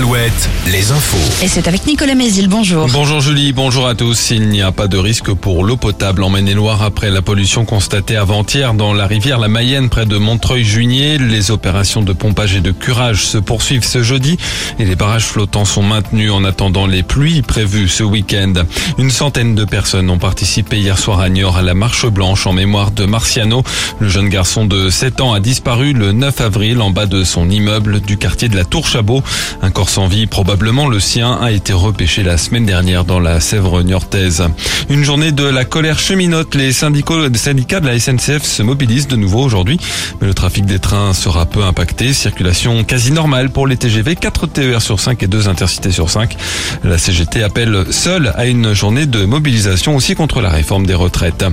Alouette, les infos. Et c'est avec Nicolas Mézil, bonjour. Bonjour Julie, bonjour à tous. Il n'y a pas de risque pour l'eau potable en Maine-et-Loire après la pollution constatée avant-hier dans la rivière La Mayenne près de Montreuil-Juigné. Les opérations de pompage et de curage se poursuivent ce jeudi et les barrages flottants sont maintenus en attendant les pluies prévues ce week-end. Une centaine de personnes ont participé hier soir à Niort à la marche blanche en mémoire de Marciano. Le jeune garçon de 7 ans a disparu le 9 avril en bas de son immeuble du quartier de la Tour Chabot. Un corps sans vie, probablement le sien, a été repêché la semaine dernière dans la Sèvre niortaise. Une journée de la colère cheminote. Les syndicats de la SNCF se mobilisent de nouveau aujourd'hui, mais le trafic des trains sera peu impacté. Circulation quasi normale pour les TGV, 4 TER sur 5 et 2 intercités sur 5. La CGT appelle seule à une journée de mobilisation aussi contre la réforme des retraites.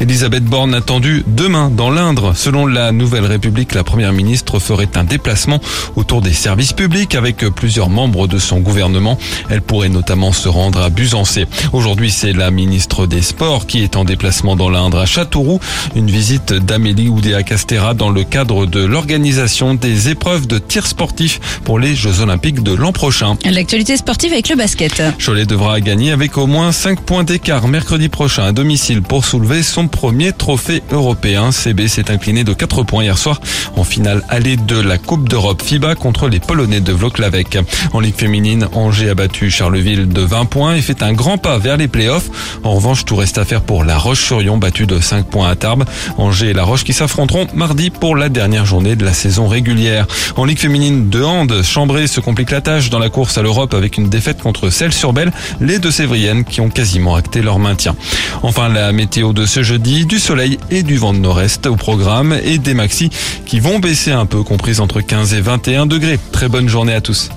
Elisabeth Borne attendue demain dans l'Indre. Selon la Nouvelle République, la première ministre ferait un déplacement autour des services publics avec plusieurs membres de son gouvernement. Elle pourrait notamment se rendre à Busancé. Aujourd'hui, c'est la ministre des Sports qui est en déplacement dans l'Indre à Châteauroux. Une visite d'Amélie Oudéa Castera dans le cadre de l'organisation des épreuves de tir sportif pour les Jeux Olympiques de l'an prochain. L'actualité sportive avec le basket. Cholet devra gagner avec au moins 5 points d'écart mercredi prochain à domicile pour soulever son premier trophée européen. CB s'est incliné de 4 points hier soir en finale allée de la Coupe d'Europe FIBA contre les Polonais de Vloklavek. En Ligue féminine, Angers a battu Charleville de 20 points et fait un grand pas vers les playoffs. En revanche, tout reste à faire pour la Roche-sur-Yon battue de 5 points à Tarbes. Angers et la Roche qui s'affronteront mardi pour la dernière journée de la saison régulière. En Ligue féminine de hand, Chambray se complique la tâche dans la course à l'Europe avec une défaite contre Celles-sur-Belle, les deux Sévriennes qui ont quasiment acté leur maintien. Enfin, la météo de ce jeudi, du soleil et du vent de nord-est au programme et des maxis qui vont baisser un peu, comprises entre 15 et 21 degrés. Très bonne journée à tous.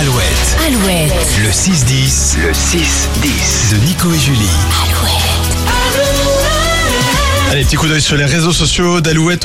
Alouette, Alouette. le 6-10, le 6-10 de Nico et Julie. Allez, petit coup d'œil sur les réseaux sociaux d'Alouette.